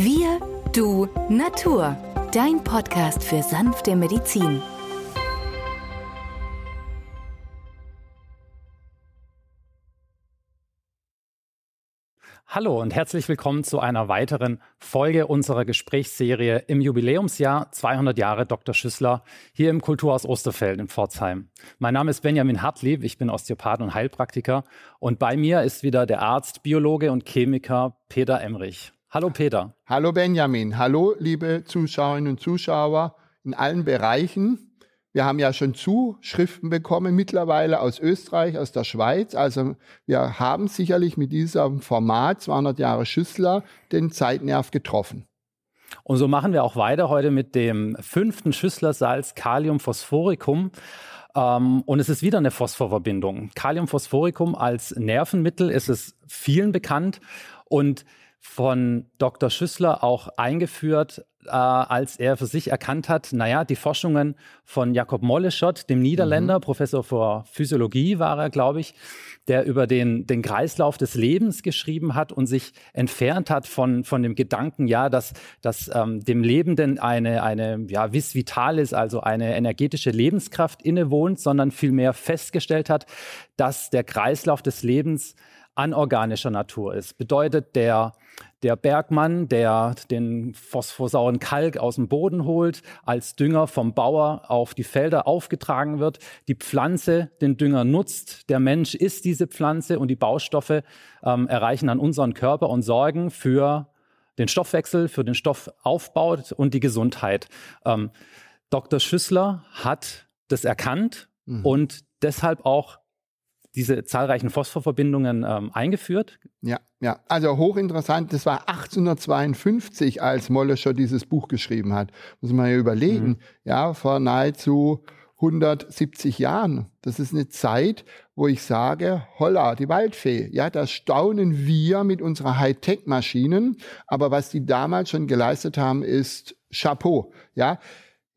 Wir, du, Natur. Dein Podcast für sanfte Medizin. Hallo und herzlich willkommen zu einer weiteren Folge unserer Gesprächsserie im Jubiläumsjahr 200 Jahre Dr. Schüssler hier im Kulturhaus Osterfeld in Pforzheim. Mein Name ist Benjamin Hartlieb, ich bin Osteopath und Heilpraktiker und bei mir ist wieder der Arzt, Biologe und Chemiker Peter Emrich. Hallo Peter. Hallo Benjamin. Hallo liebe Zuschauerinnen und Zuschauer in allen Bereichen. Wir haben ja schon Zuschriften bekommen mittlerweile aus Österreich, aus der Schweiz. Also wir haben sicherlich mit diesem Format 200 Jahre Schüssler den Zeitnerv getroffen. Und so machen wir auch weiter heute mit dem fünften Schüsslersalz Kalium Phosphoricum. Ähm, und es ist wieder eine Phosphorverbindung. Kalium Phosphoricum als Nervenmittel ist es vielen bekannt und von Dr. Schüssler auch eingeführt äh, als er für sich erkannt hat, naja, die Forschungen von Jakob Molleschott, dem Niederländer, mhm. Professor für Physiologie war er, glaube ich, der über den, den Kreislauf des Lebens geschrieben hat und sich entfernt hat von, von dem Gedanken, ja, dass, dass ähm, dem Lebenden eine, eine ja, vis vitalis, also eine energetische Lebenskraft innewohnt, sondern vielmehr festgestellt hat, dass der Kreislauf des Lebens anorganischer Natur ist. Bedeutet, der, der Bergmann, der den phosphorsauren Kalk aus dem Boden holt, als Dünger vom Bauer auf die Felder aufgetragen wird, die Pflanze den Dünger nutzt, der Mensch isst diese Pflanze und die Baustoffe ähm, erreichen dann unseren Körper und sorgen für den Stoffwechsel, für den Stoffaufbau und die Gesundheit. Ähm, Dr. Schüssler hat das erkannt mhm. und deshalb auch diese zahlreichen Phosphorverbindungen ähm, eingeführt. Ja, ja, also hochinteressant. Das war 1852, als Mollescher dieses Buch geschrieben hat. Muss man ja überlegen. Mhm. Ja, vor nahezu 170 Jahren. Das ist eine Zeit, wo ich sage, holla, die Waldfee. Ja, da staunen wir mit unserer Hightech-Maschinen. Aber was die damals schon geleistet haben, ist Chapeau. Ja,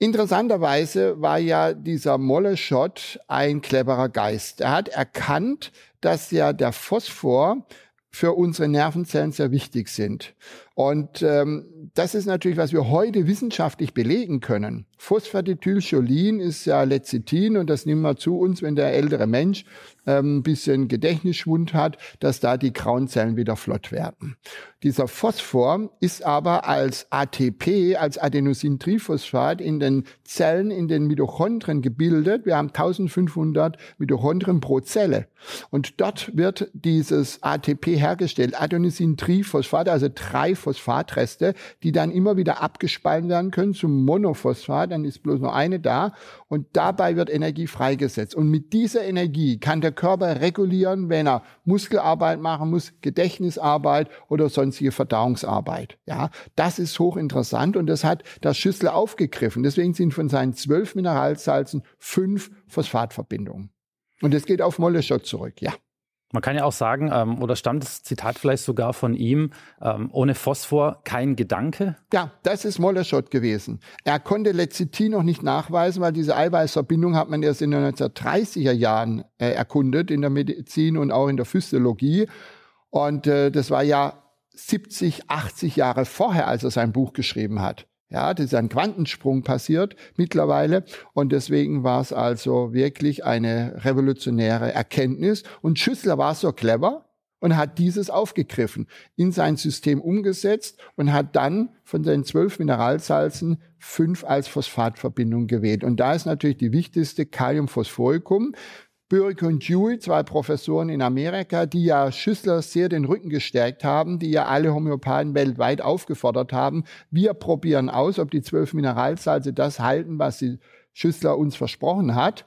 Interessanterweise war ja dieser Molleshot ein cleverer Geist. Er hat erkannt, dass ja der Phosphor für unsere Nervenzellen sehr wichtig sind. Und ähm, das ist natürlich, was wir heute wissenschaftlich belegen können. Phosphatidylcholin ist ja Lecithin und das nehmen wir zu uns, wenn der ältere Mensch ähm, ein bisschen Gedächtnisschwund hat, dass da die grauen Zellen wieder flott werden. Dieser Phosphor ist aber als ATP, als Adenosintriphosphat in den Zellen, in den Mitochondrien gebildet. Wir haben 1500 Mitochondrien pro Zelle. Und dort wird dieses ATP hergestellt, Adenosintriphosphat, also drei Phosphatreste, die dann immer wieder abgespalten werden können zum Monophosphat, dann ist bloß nur eine da und dabei wird Energie freigesetzt. Und mit dieser Energie kann der Körper regulieren, wenn er Muskelarbeit machen muss, Gedächtnisarbeit oder sonstige Verdauungsarbeit. Ja, das ist hochinteressant und das hat der Schüssel aufgegriffen. Deswegen sind von seinen zwölf Mineralsalzen fünf Phosphatverbindungen. Und es geht auf Molleshot zurück, ja. Man kann ja auch sagen, ähm, oder stammt das Zitat vielleicht sogar von ihm, ähm, ohne Phosphor kein Gedanke? Ja, das ist Mollerschott gewesen. Er konnte Lecithin noch nicht nachweisen, weil diese Eiweißverbindung hat man erst in den 1930er Jahren äh, erkundet, in der Medizin und auch in der Physiologie. Und äh, das war ja 70, 80 Jahre vorher, als er sein Buch geschrieben hat. Ja, das ist ein Quantensprung passiert mittlerweile und deswegen war es also wirklich eine revolutionäre Erkenntnis und Schüssler war so clever und hat dieses aufgegriffen, in sein System umgesetzt und hat dann von den zwölf Mineralsalzen fünf als Phosphatverbindung gewählt. Und da ist natürlich die wichtigste Kaliumphosphoricum. Böhrig und Dewey, zwei Professoren in Amerika, die ja Schüssler sehr den Rücken gestärkt haben, die ja alle Homöopathen weltweit aufgefordert haben. Wir probieren aus, ob die zwölf Mineralsalze das halten, was die Schüssler uns versprochen hat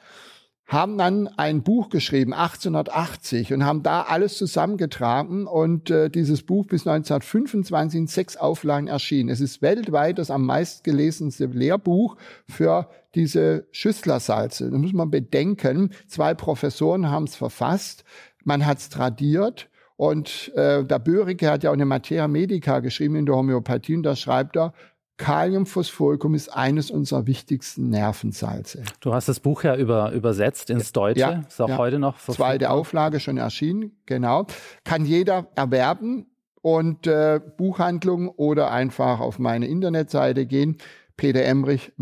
haben dann ein Buch geschrieben, 1880, und haben da alles zusammengetragen und äh, dieses Buch bis 1925 in sechs Auflagen erschienen. Es ist weltweit das am meistgelesenste Lehrbuch für diese Schüsslersalze. Da muss man bedenken, zwei Professoren haben es verfasst, man hat es tradiert und äh, der Börige hat ja auch eine Materia Medica geschrieben in der Homöopathie und da schreibt er, Kaliumphosphoricum ist eines unserer wichtigsten Nervensalze. Du hast das Buch ja über, übersetzt ins Deutsche. Ja, ist auch ja. heute noch verfügbar. Zweite Auflage schon erschienen, genau. Kann jeder erwerben und äh, Buchhandlung oder einfach auf meine Internetseite gehen, peteremrich-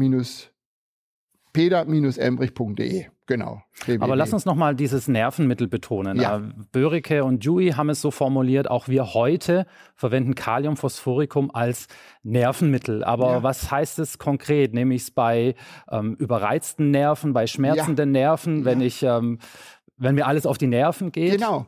peter-embrich.de. Genau. Aber lass uns nochmal dieses Nervenmittel betonen. Ja. Äh, Börike und Dewey haben es so formuliert, auch wir heute verwenden Kaliumphosphoricum als Nervenmittel. Aber ja. was heißt es konkret? Nehme ich es bei ähm, überreizten Nerven, bei schmerzenden ja. Nerven, wenn ich, ähm, wenn mir alles auf die Nerven geht? Genau.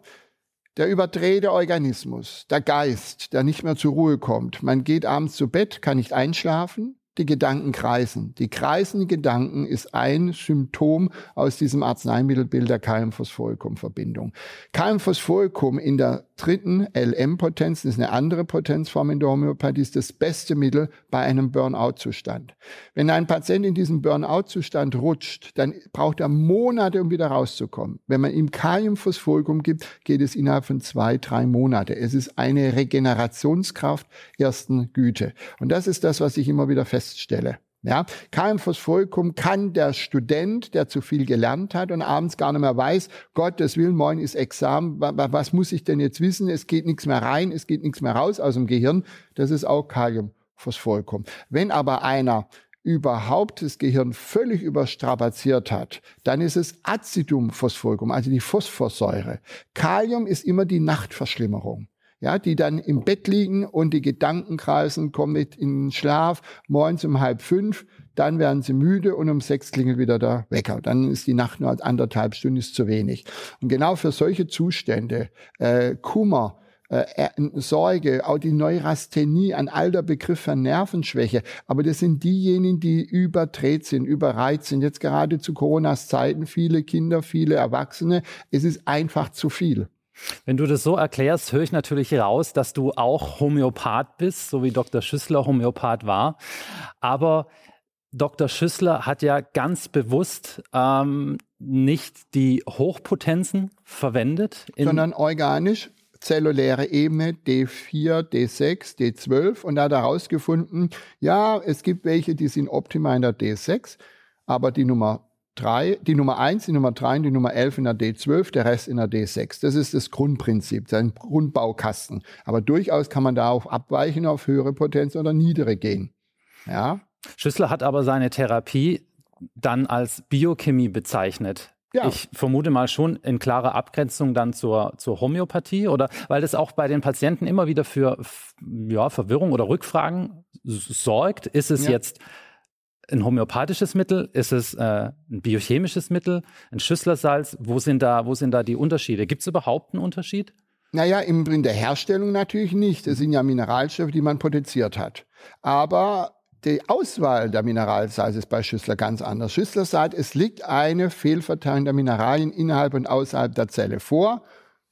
Der überdrehte Organismus, der Geist, der nicht mehr zur Ruhe kommt. Man geht abends zu Bett, kann nicht einschlafen, die Gedanken kreisen. Die kreisenden Gedanken ist ein Symptom aus diesem Arzneimittelbild der Kaliumphosphoricum-Verbindung. Kaliumphosphoricum in der dritten LM-Potenz, das ist eine andere Potenzform in der Homöopathie, ist das beste Mittel bei einem Burnout-Zustand. Wenn ein Patient in diesen Burnout-Zustand rutscht, dann braucht er Monate, um wieder rauszukommen. Wenn man ihm Kaliumphosphoricum gibt, geht es innerhalb von zwei, drei Monate. Es ist eine Regenerationskraft ersten Güte. Und das ist das, was ich immer wieder feststelle. Ja, Kaliumphosphoricum kann der Student, der zu viel gelernt hat und abends gar nicht mehr weiß, Gottes Willen, morgen ist Examen, was muss ich denn jetzt wissen? Es geht nichts mehr rein, es geht nichts mehr raus aus dem Gehirn. Das ist auch Kaliumphosphoricum. Wenn aber einer überhaupt das Gehirn völlig überstrapaziert hat, dann ist es Acidumphosphoricum, also die Phosphorsäure. Kalium ist immer die Nachtverschlimmerung ja, die dann im Bett liegen und die Gedanken kreisen, kommen mit in den Schlaf, morgens um halb fünf, dann werden sie müde und um sechs klingelt wieder der Wecker. Dann ist die Nacht nur anderthalb Stunden ist zu wenig. Und genau für solche Zustände, äh, Kummer, äh, Sorge, auch die Neurasthenie, ein alter Begriff für Nervenschwäche. Aber das sind diejenigen, die überdreht sind, überreizt sind. Jetzt gerade zu Coronas Zeiten, viele Kinder, viele Erwachsene. Es ist einfach zu viel. Wenn du das so erklärst, höre ich natürlich raus, dass du auch Homöopath bist, so wie Dr. Schüssler Homöopath war. Aber Dr. Schüssler hat ja ganz bewusst ähm, nicht die Hochpotenzen verwendet. Sondern organisch, zelluläre Ebene D4, D6, D12 und da hat er herausgefunden, ja, es gibt welche, die sind optimal in der D6, aber die Nummer 3, die Nummer 1, die Nummer 3 und die Nummer 11 in der D12, der Rest in der D6. Das ist das Grundprinzip, sein Grundbaukasten. Aber durchaus kann man da auch abweichen auf höhere Potenz oder niedere gehen. Ja. Schüssler hat aber seine Therapie dann als Biochemie bezeichnet. Ja. Ich vermute mal schon in klarer Abgrenzung dann zur, zur Homöopathie oder weil das auch bei den Patienten immer wieder für ja, Verwirrung oder Rückfragen sorgt. Ist es ja. jetzt ein homöopathisches Mittel? Ist es äh, ein biochemisches Mittel? Ein Schüsslersalz? Wo sind da, wo sind da die Unterschiede? Gibt es überhaupt einen Unterschied? Naja, in der Herstellung natürlich nicht. Es sind ja Mineralstoffe, die man potenziert hat. Aber die Auswahl der Mineralsalze ist bei Schüssler ganz anders. Schüssler sagt, es liegt eine Fehlverteilung der Mineralien innerhalb und außerhalb der Zelle vor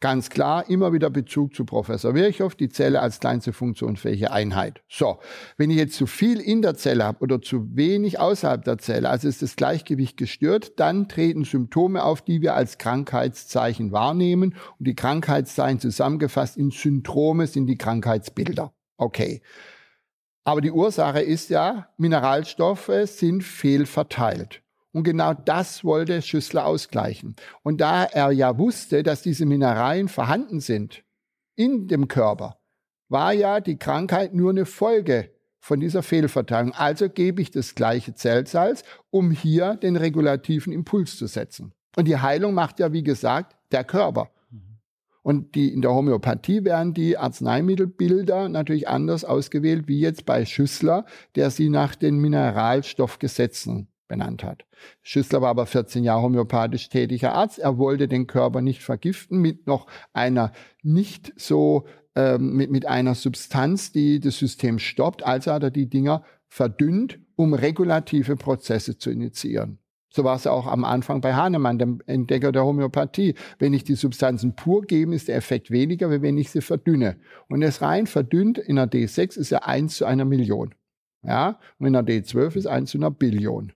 Ganz klar, immer wieder Bezug zu Professor Virchow, die Zelle als kleinste funktionsfähige Einheit. So, wenn ich jetzt zu viel in der Zelle habe oder zu wenig außerhalb der Zelle, also ist das Gleichgewicht gestört, dann treten Symptome auf, die wir als Krankheitszeichen wahrnehmen. Und die Krankheitszeichen zusammengefasst in Syndrome sind die Krankheitsbilder. Okay. Aber die Ursache ist ja, Mineralstoffe sind fehlverteilt. Und genau das wollte Schüssler ausgleichen. Und da er ja wusste, dass diese Mineralien vorhanden sind in dem Körper, war ja die Krankheit nur eine Folge von dieser Fehlverteilung. Also gebe ich das gleiche Zellsalz, um hier den regulativen Impuls zu setzen. Und die Heilung macht ja, wie gesagt, der Körper. Und die, in der Homöopathie werden die Arzneimittelbilder natürlich anders ausgewählt, wie jetzt bei Schüssler, der sie nach den Mineralstoffgesetzen benannt hat. Schüssler war aber 14 Jahre homöopathisch tätiger Arzt. Er wollte den Körper nicht vergiften mit noch einer nicht so ähm, mit, mit einer Substanz, die das System stoppt. Also hat er die Dinger verdünnt, um regulative Prozesse zu initiieren. So war es auch am Anfang bei Hahnemann, dem Entdecker der Homöopathie. Wenn ich die Substanzen pur gebe, ist der Effekt weniger, wie wenn ich sie verdünne. Und das rein verdünnt in der D6 ist ja 1 zu einer Million. Ja, und in der D12 ist 1 zu einer Billion.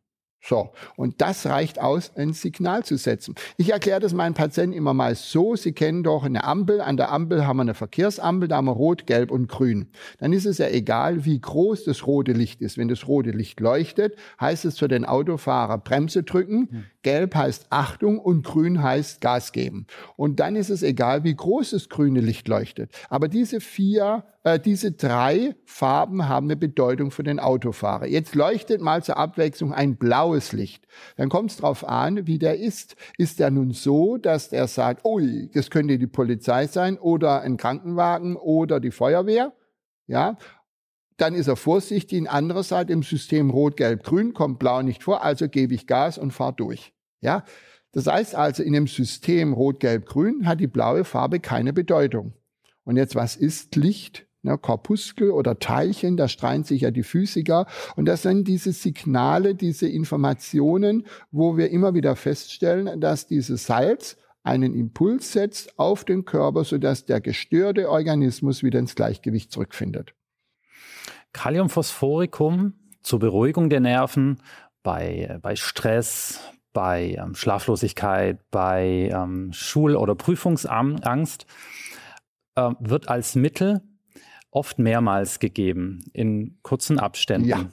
So, und das reicht aus, ein Signal zu setzen. Ich erkläre das meinen Patienten immer mal so, sie kennen doch eine Ampel, an der Ampel haben wir eine Verkehrsampel, da haben wir rot, gelb und grün. Dann ist es ja egal, wie groß das rote Licht ist. Wenn das rote Licht leuchtet, heißt es für den Autofahrer Bremse drücken, hm. gelb heißt Achtung und grün heißt Gas geben. Und dann ist es egal, wie groß das grüne Licht leuchtet. Aber diese vier äh, diese drei Farben haben eine Bedeutung für den Autofahrer. Jetzt leuchtet mal zur Abwechslung ein blaues Licht. Dann kommt es darauf an, wie der ist. Ist der nun so, dass der sagt, ui, das könnte die Polizei sein oder ein Krankenwagen oder die Feuerwehr? Ja, dann ist er vorsichtig. Andererseits im System Rot, Gelb, Grün kommt Blau nicht vor, also gebe ich Gas und fahre durch. Ja, das heißt also, in dem System Rot, Gelb, Grün hat die blaue Farbe keine Bedeutung. Und jetzt, was ist Licht? Ne, Korpuskel oder Teilchen, da streiten sich ja die Physiker. Und das sind diese Signale, diese Informationen, wo wir immer wieder feststellen, dass dieses Salz einen Impuls setzt auf den Körper, sodass der gestörte Organismus wieder ins Gleichgewicht zurückfindet. Kaliumphosphoricum zur Beruhigung der Nerven bei, bei Stress, bei ähm, Schlaflosigkeit, bei ähm, Schul- oder Prüfungsangst äh, wird als Mittel oft mehrmals gegeben in kurzen Abständen. Ja.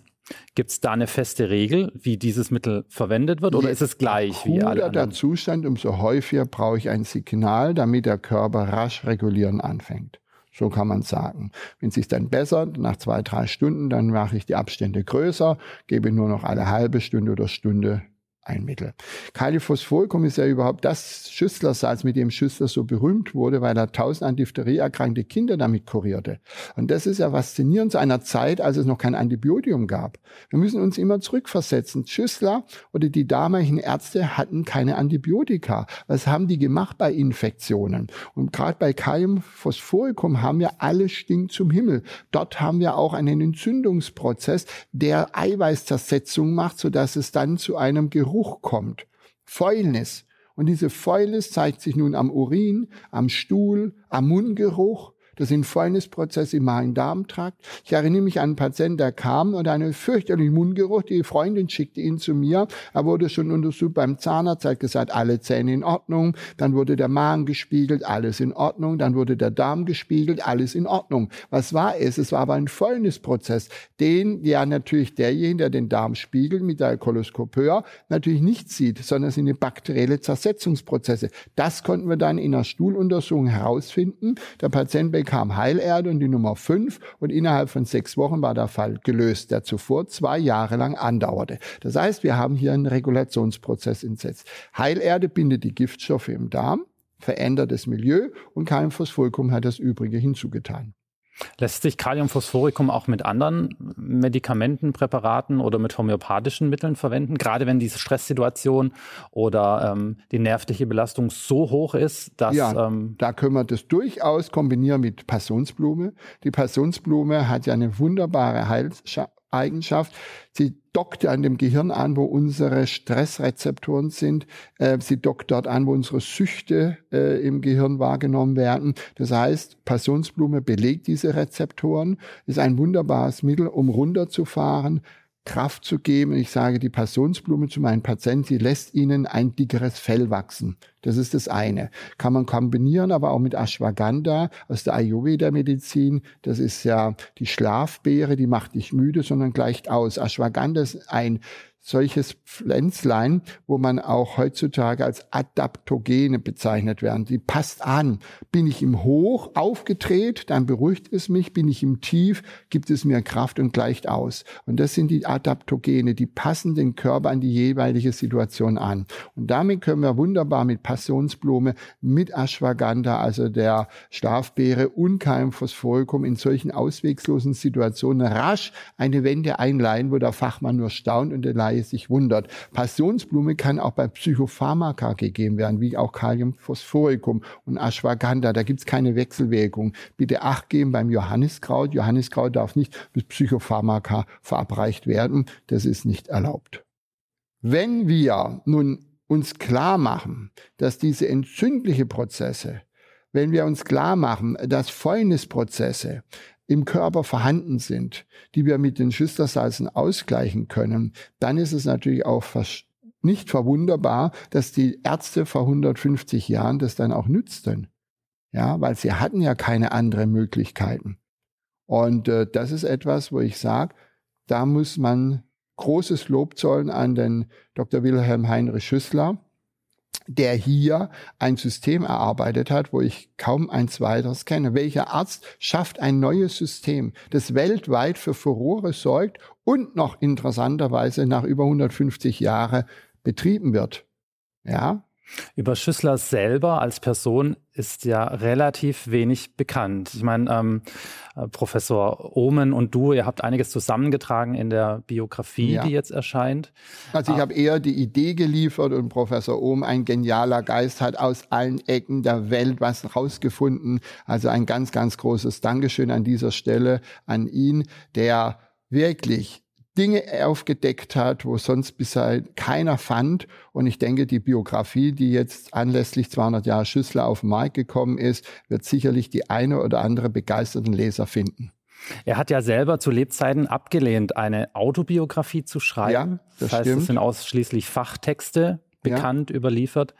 Gibt es da eine feste Regel, wie dieses Mittel verwendet wird, oder ist es gleich wie alle anderen? der Zustand, umso häufiger brauche ich ein Signal, damit der Körper rasch regulieren anfängt. So kann man sagen. Wenn es sich dann bessert, nach zwei, drei Stunden, dann mache ich die Abstände größer, gebe nur noch eine halbe Stunde oder Stunde ein Mittel. Kaliphosphoricum ist ja überhaupt das Schüsslersalz, mit dem Schüssler so berühmt wurde, weil er tausend an Diphtherie erkrankte Kinder damit kurierte. Und das ist ja faszinierend zu einer Zeit, als es noch kein Antibiotikum gab. Wir müssen uns immer zurückversetzen. Schüssler oder die damaligen Ärzte hatten keine Antibiotika. Was haben die gemacht bei Infektionen? Und gerade bei Kaliumphosphoricum haben wir alle stinkt zum Himmel. Dort haben wir auch einen Entzündungsprozess, der Eiweißzersetzung macht, sodass es dann zu einem Geruch Kommt. Fäulnis. Und diese Fäulnis zeigt sich nun am Urin, am Stuhl, am Mundgeruch das sind Fäulnisprozesse im Magen-Darm-Trakt. Ich erinnere mich an einen Patienten, der kam und einen fürchterlichen Mundgeruch. Die Freundin schickte ihn zu mir. Er wurde schon untersucht beim Zahnarzt, hat gesagt, alle Zähne in Ordnung. Dann wurde der Magen gespiegelt, alles in Ordnung. Dann wurde der Darm gespiegelt, alles in Ordnung. Was war es? Es war aber ein Fäulnisprozess, den ja natürlich derjenige, der den Darm spiegelt mit der Koloskopeur, natürlich nicht sieht, sondern es sind bakterielle Zersetzungsprozesse. Das konnten wir dann in einer Stuhluntersuchung herausfinden. Der Patient kam Heilerde und die Nummer 5 und innerhalb von sechs Wochen war der Fall gelöst, der zuvor zwei Jahre lang andauerte. Das heißt, wir haben hier einen Regulationsprozess entsetzt. Heilerde bindet die Giftstoffe im Darm, verändert das Milieu und kein Phospholkum hat das Übrige hinzugetan. Lässt sich Kaliumphosphoricum auch mit anderen Medikamenten, Präparaten oder mit homöopathischen Mitteln verwenden? Gerade wenn diese Stresssituation oder ähm, die nervliche Belastung so hoch ist, dass. Ja, ähm, da können wir das durchaus kombinieren mit Passionsblume. Die Passionsblume hat ja eine wunderbare Heilseigenschaft. Sie dockt an dem Gehirn an, wo unsere Stressrezeptoren sind. Äh, sie dockt dort an, wo unsere Süchte äh, im Gehirn wahrgenommen werden. Das heißt, Passionsblume belegt diese Rezeptoren, ist ein wunderbares Mittel, um runterzufahren, Kraft zu geben. Ich sage die Passionsblume zu meinen Patienten, sie lässt ihnen ein dickeres Fell wachsen. Das ist das eine. Kann man kombinieren, aber auch mit Ashwagandha aus der Ayurveda-Medizin. Das ist ja die Schlafbeere, die macht nicht müde, sondern gleicht aus. Ashwagandha ist ein solches Pflänzlein, wo man auch heutzutage als Adaptogene bezeichnet werden. Die passt an. Bin ich im Hoch aufgedreht, dann beruhigt es mich. Bin ich im Tief, gibt es mir Kraft und gleicht aus. Und das sind die Adaptogene, die passen den Körper an die jeweilige Situation an. Und damit können wir wunderbar mit Passionsblume, mit Ashwagandha, also der Schlafbeere und Keimphosphoricum in solchen auswegslosen Situationen rasch eine Wende einleihen, wo der Fachmann nur staunt und der Laie sich wundert. Passionsblume kann auch bei Psychopharmaka gegeben werden, wie auch Kaliumphosphoricum und Ashwagandha. Da gibt es keine Wechselwirkung. Bitte Acht geben beim Johanniskraut. Johanniskraut darf nicht mit Psychopharmaka verabreicht werden. Das ist nicht erlaubt. Wenn wir nun uns klar machen, dass diese entzündliche Prozesse wenn wir uns klar machen, dass Fäulnisprozesse im Körper vorhanden sind, die wir mit den Schüsslersalzen ausgleichen können, dann ist es natürlich auch nicht verwunderbar, dass die Ärzte vor 150 Jahren das dann auch nützten. Ja, weil sie hatten ja keine anderen Möglichkeiten. Und äh, das ist etwas, wo ich sage, da muss man großes Lob zollen an den Dr. Wilhelm Heinrich Schüssler, der hier ein System erarbeitet hat, wo ich kaum ein zweites kenne. Welcher Arzt schafft ein neues System, das weltweit für Furore sorgt und noch interessanterweise nach über 150 Jahren betrieben wird? Ja, über Schüssler selber als Person ist ja relativ wenig bekannt. Ich meine, ähm, äh, Professor Ohmen und du, ihr habt einiges zusammengetragen in der Biografie, ja. die jetzt erscheint. Also ich ah. habe eher die Idee geliefert und Professor Ohm, ein genialer Geist, hat aus allen Ecken der Welt was rausgefunden. Also ein ganz, ganz großes Dankeschön an dieser Stelle an ihn, der wirklich Dinge aufgedeckt hat, wo sonst bisher keiner fand. Und ich denke, die Biografie, die jetzt anlässlich 200 Jahre Schüssler auf den Markt gekommen ist, wird sicherlich die eine oder andere begeisterten Leser finden. Er hat ja selber zu Lebzeiten abgelehnt, eine Autobiografie zu schreiben. Ja, das, das heißt, stimmt. es sind ausschließlich Fachtexte bekannt, ja. überliefert.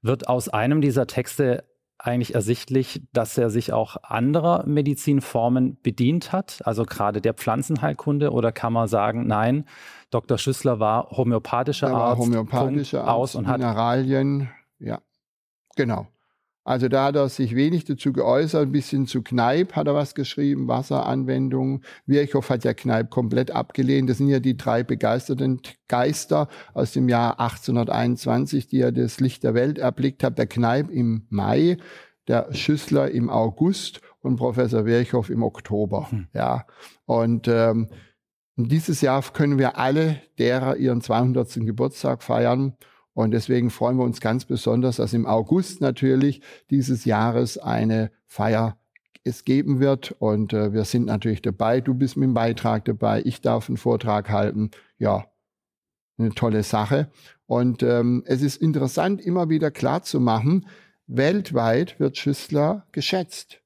Wird aus einem dieser Texte eigentlich ersichtlich, dass er sich auch anderer Medizinformen bedient hat, also gerade der Pflanzenheilkunde, oder kann man sagen, nein, Dr. Schüssler war homöopathischer war Arzt, homöopathischer Arzt, aus und Mineralien, ja, genau. Also da hat er sich wenig dazu geäußert, ein bisschen zu Kneipp hat er was geschrieben, Wasseranwendungen. Virchow hat ja Kneipp komplett abgelehnt. Das sind ja die drei begeisterten Geister aus dem Jahr 1821, die ja das Licht der Welt erblickt haben. Der Kneipp im Mai, der Schüssler im August und Professor Virchow im Oktober. Hm. Ja, und ähm, dieses Jahr können wir alle derer ihren 200. Geburtstag feiern. Und deswegen freuen wir uns ganz besonders, dass im August natürlich dieses Jahres eine Feier es geben wird. Und äh, wir sind natürlich dabei. Du bist mit dem Beitrag dabei. Ich darf einen Vortrag halten. Ja, eine tolle Sache. Und ähm, es ist interessant, immer wieder klar zu machen, weltweit wird Schüssler geschätzt.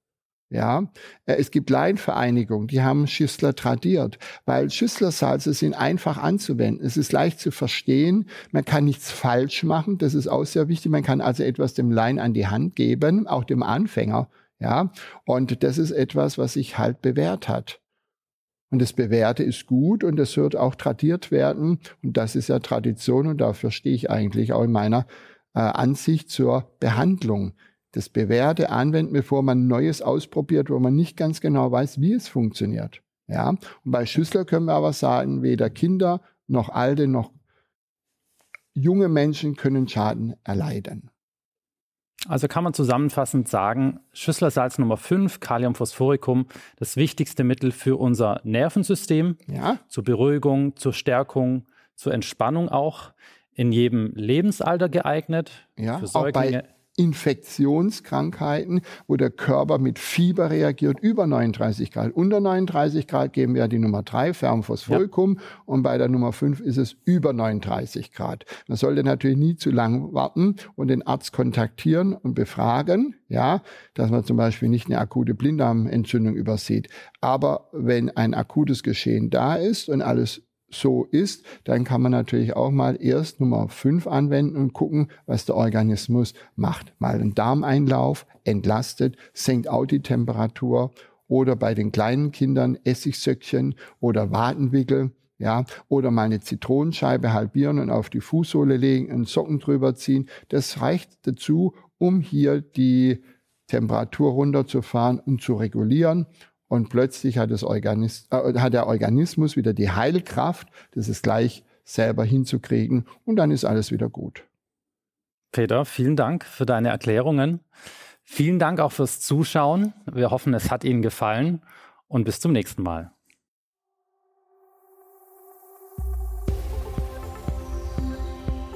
Ja, äh, es gibt Laienvereinigungen, die haben Schüssler tradiert, weil Schüsslersalze sind einfach anzuwenden. Es ist leicht zu verstehen. Man kann nichts falsch machen. Das ist auch sehr wichtig. Man kann also etwas dem Laien an die Hand geben, auch dem Anfänger. Ja, und das ist etwas, was sich halt bewährt hat. Und das Bewährte ist gut und das wird auch tradiert werden. Und das ist ja Tradition und dafür stehe ich eigentlich auch in meiner äh, Ansicht zur Behandlung das Bewährte anwenden, bevor man Neues ausprobiert, wo man nicht ganz genau weiß, wie es funktioniert. Ja, und bei Schüssler können wir aber sagen, weder Kinder noch alte noch junge Menschen können Schaden erleiden. Also kann man zusammenfassend sagen, Schüsslersalz Nummer 5, Kaliumphosphoricum, das wichtigste Mittel für unser Nervensystem, ja. zur Beruhigung, zur Stärkung, zur Entspannung auch, in jedem Lebensalter geeignet, ja, für Säuglinge. Infektionskrankheiten, wo der Körper mit Fieber reagiert, über 39 Grad. Unter 39 Grad geben wir die Nummer 3, Fermphosphoricum, ja. und bei der Nummer 5 ist es über 39 Grad. Man sollte natürlich nie zu lang warten und den Arzt kontaktieren und befragen, ja, dass man zum Beispiel nicht eine akute Blinddarmentzündung übersieht. Aber wenn ein akutes Geschehen da ist und alles so ist, dann kann man natürlich auch mal erst Nummer 5 anwenden und gucken, was der Organismus macht. Mal einen Darmeinlauf, entlastet, senkt auch die Temperatur oder bei den kleinen Kindern Essigsöckchen oder Wadenwickel. Ja, oder mal eine Zitronenscheibe halbieren und auf die Fußsohle legen, einen Socken drüber ziehen. Das reicht dazu, um hier die Temperatur runterzufahren und zu regulieren und plötzlich hat, das Organis äh, hat der Organismus wieder die Heilkraft, das ist gleich selber hinzukriegen und dann ist alles wieder gut. Peter, vielen Dank für deine Erklärungen. Vielen Dank auch fürs Zuschauen. Wir hoffen, es hat Ihnen gefallen und bis zum nächsten Mal.